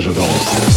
to the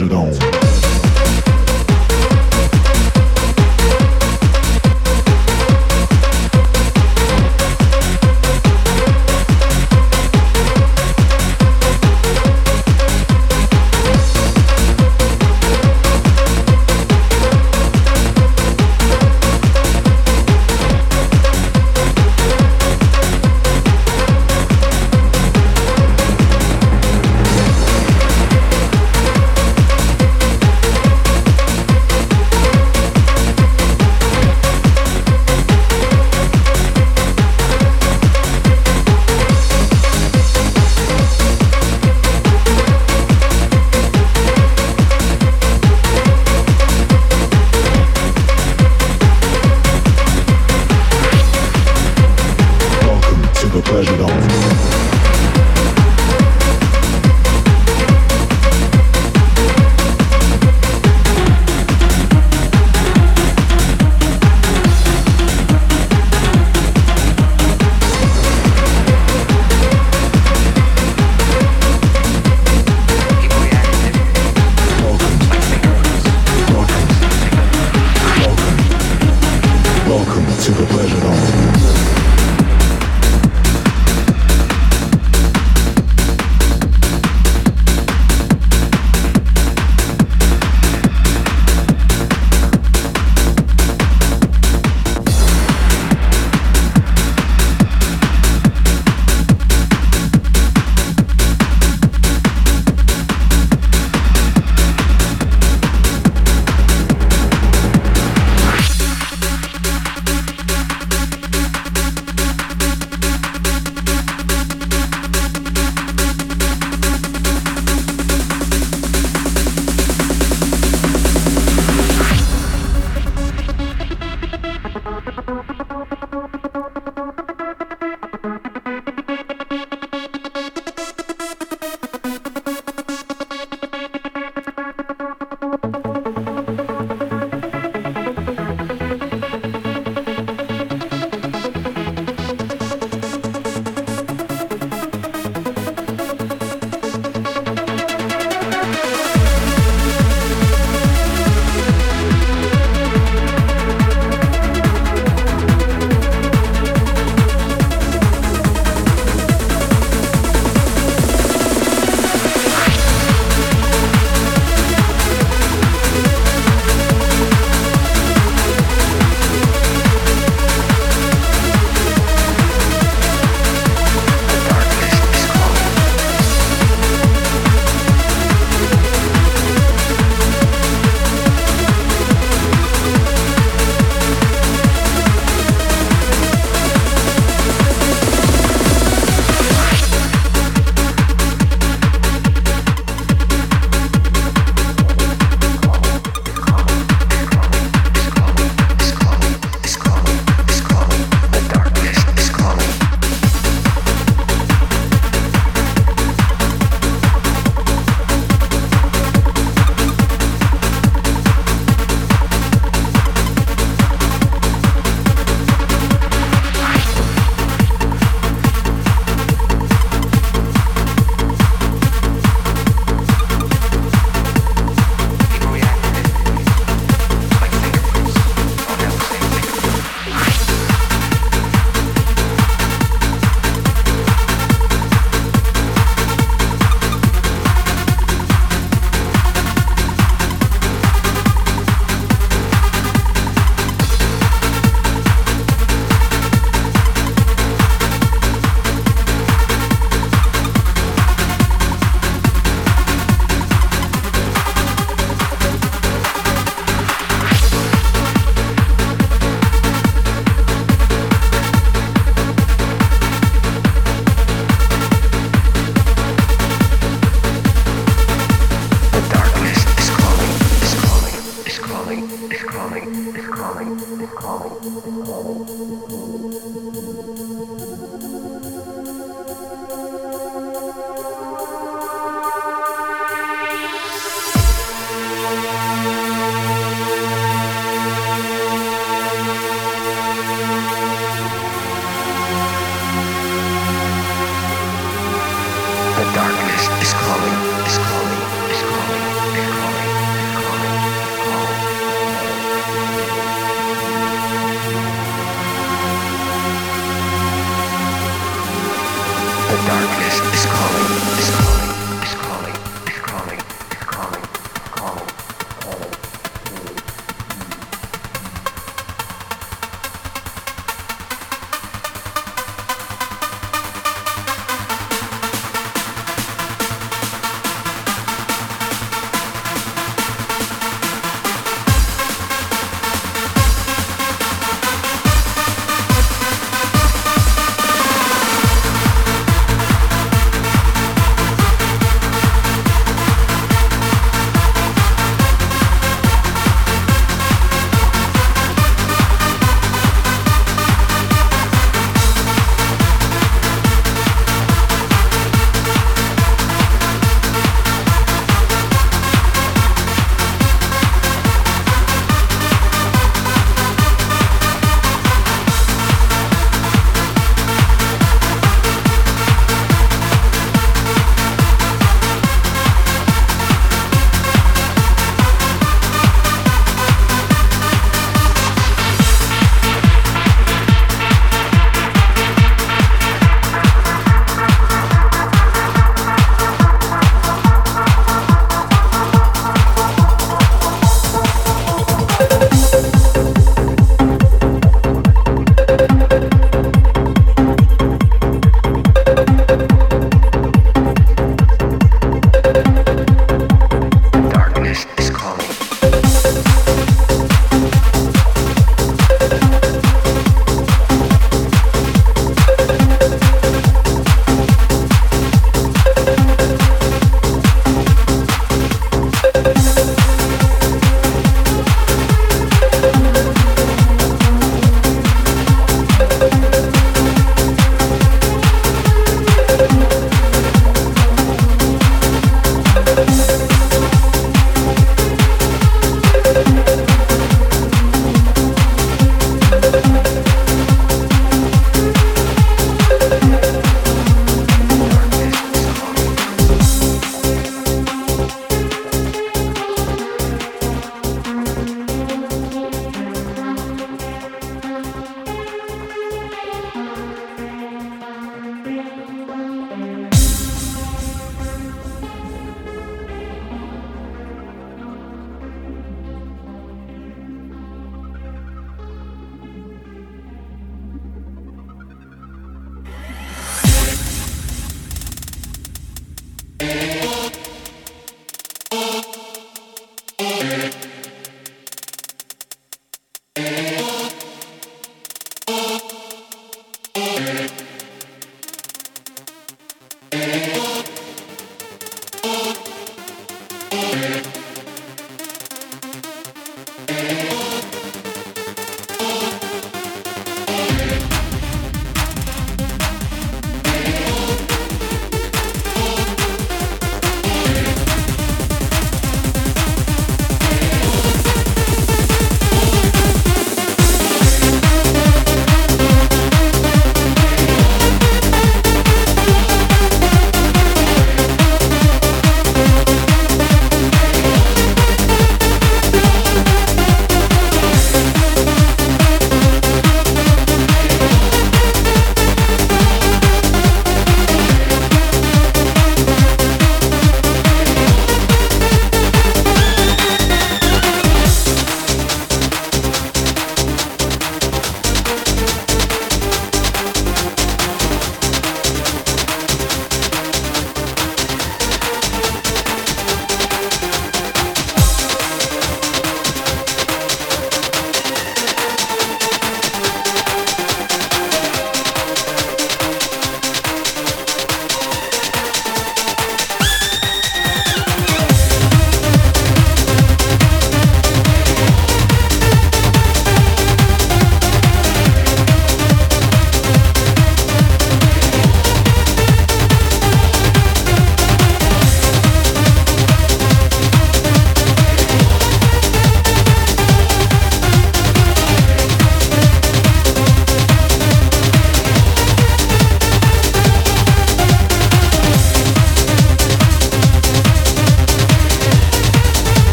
Exageração.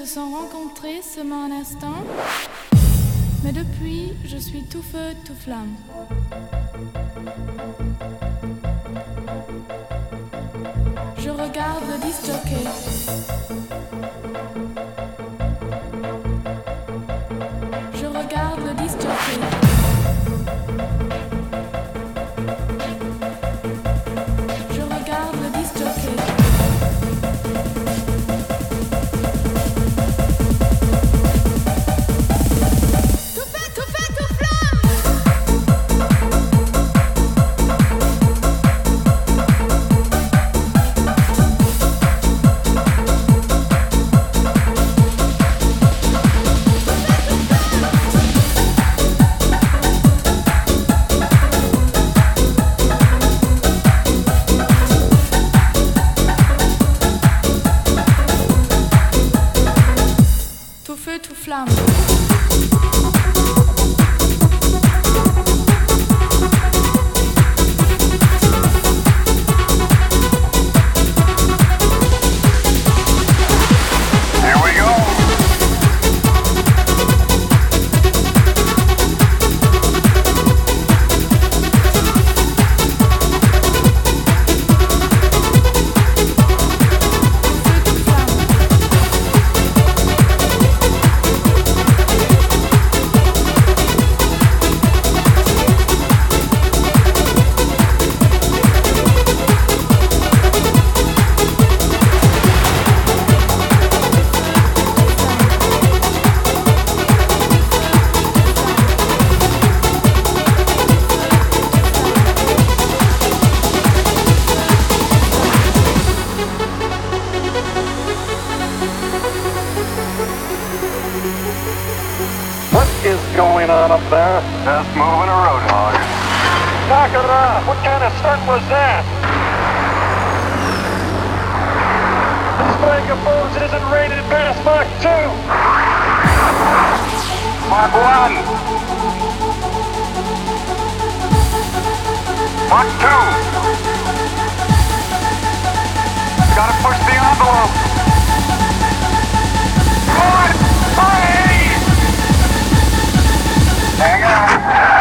Se sont rencontrés seulement un instant, mais depuis, je suis tout feu, tout flamme. 1. Mark 2. Gotta push the envelope. Mark 3. Hang on.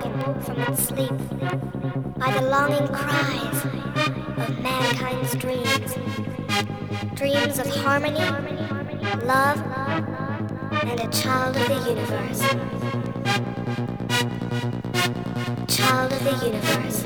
From its sleep by the longing cries of mankind's dreams. Dreams of harmony, love, and a child of the universe. Child of the universe.